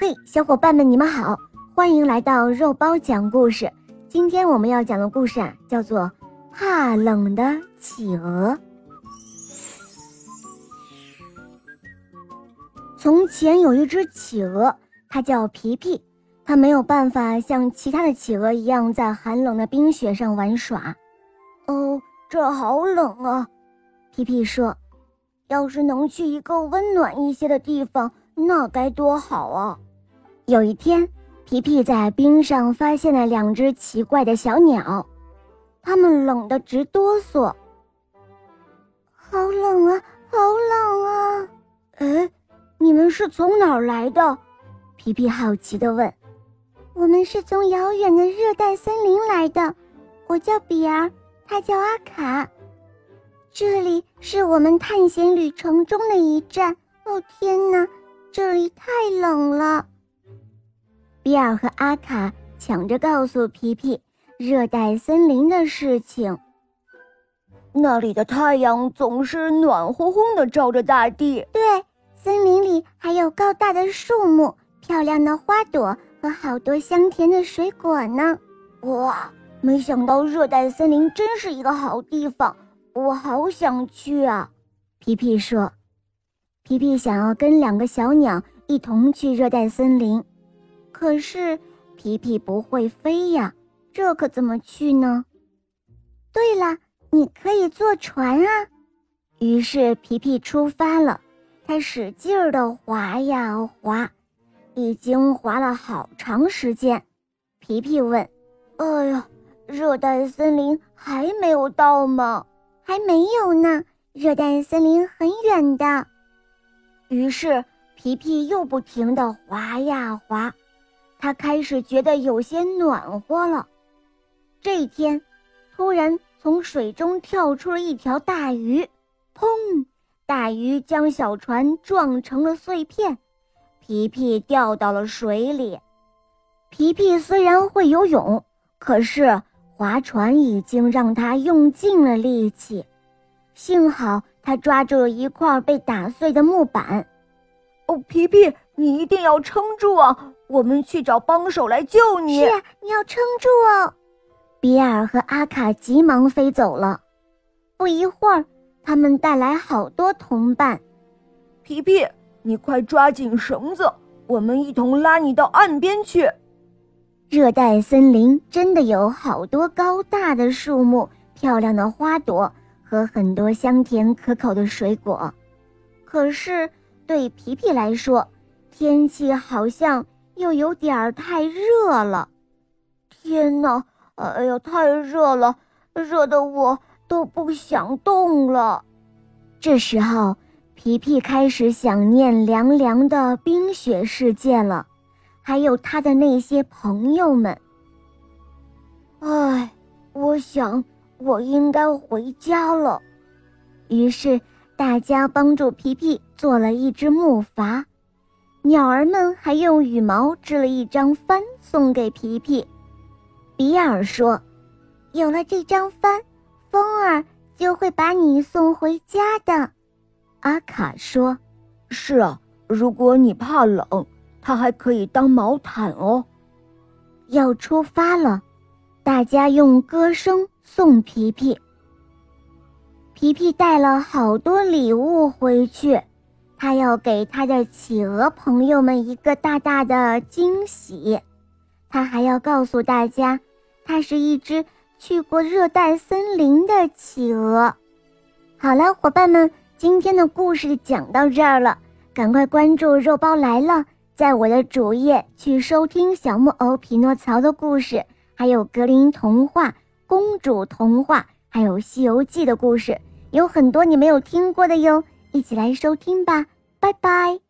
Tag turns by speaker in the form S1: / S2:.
S1: 嘿，小伙伴们，你们好，欢迎来到肉包讲故事。今天我们要讲的故事啊，叫做《怕冷的企鹅》。从前有一只企鹅，它叫皮皮，它没有办法像其他的企鹅一样在寒冷的冰雪上玩耍。哦，这好冷啊！皮皮说：“要是能去一个温暖一些的地方，那该多好啊！”有一天，皮皮在冰上发现了两只奇怪的小鸟，它们冷得直哆嗦。好冷啊，好冷啊！哎，你们是从哪儿来的？皮皮好奇地问。我们是从遥远的热带森林来的，我叫比尔，他叫阿卡。这里是我们探险旅程中的一站。哦天哪，这里太冷了！比尔和阿卡抢着告诉皮皮热带森林的事情。
S2: 那里的太阳总是暖烘烘的照着大地。
S1: 对，森林里还有高大的树木、漂亮的花朵和好多香甜的水果呢。
S2: 哇，没想到热带森林真是一个好地方，我好想去啊！
S1: 皮皮说。皮皮想要跟两个小鸟一同去热带森林。可是皮皮不会飞呀，这可怎么去呢？对了，你可以坐船啊！于是皮皮出发了，他使劲儿地划呀划，已经划了好长时间。皮皮问：“
S2: 哎呀，热带森林还没有到吗？”“
S1: 还没有呢，热带森林很远的。”于是皮皮又不停地划呀划。他开始觉得有些暖和了。这一天，突然从水中跳出了一条大鱼，砰！大鱼将小船撞成了碎片，皮皮掉到了水里。皮皮虽然会游泳，可是划船已经让他用尽了力气。幸好他抓住了一块被打碎的木板。
S2: 哦，皮皮，你一定要撑住啊！我们去找帮手来救你。
S1: 是啊，你要撑住哦。比尔和阿卡急忙飞走了。不一会儿，他们带来好多同伴。
S2: 皮皮，你快抓紧绳子，我们一同拉你到岸边去。
S1: 热带森林真的有好多高大的树木、漂亮的花朵和很多香甜可口的水果。可是对皮皮来说，天气好像……又有点儿太热了，
S2: 天哪！哎呀，太热了，热得我都不想动了。
S1: 这时候，皮皮开始想念凉凉的冰雪世界了，还有他的那些朋友们。
S2: 唉，我想我应该回家了。
S1: 于是，大家帮助皮皮做了一只木筏。鸟儿们还用羽毛织了一张帆送给皮皮。比尔说：“有了这张帆，风儿就会把你送回家的。”阿卡说：“
S2: 是啊，如果你怕冷，它还可以当毛毯哦。”
S1: 要出发了，大家用歌声送皮皮。皮皮带了好多礼物回去。他要给他的企鹅朋友们一个大大的惊喜，他还要告诉大家，他是一只去过热带森林的企鹅。好了，伙伴们，今天的故事讲到这儿了，赶快关注“肉包来了”，在我的主页去收听小木偶匹诺曹的故事，还有格林童话、公主童话，还有《西游记》的故事，有很多你没有听过的哟。一起来收听吧，拜拜。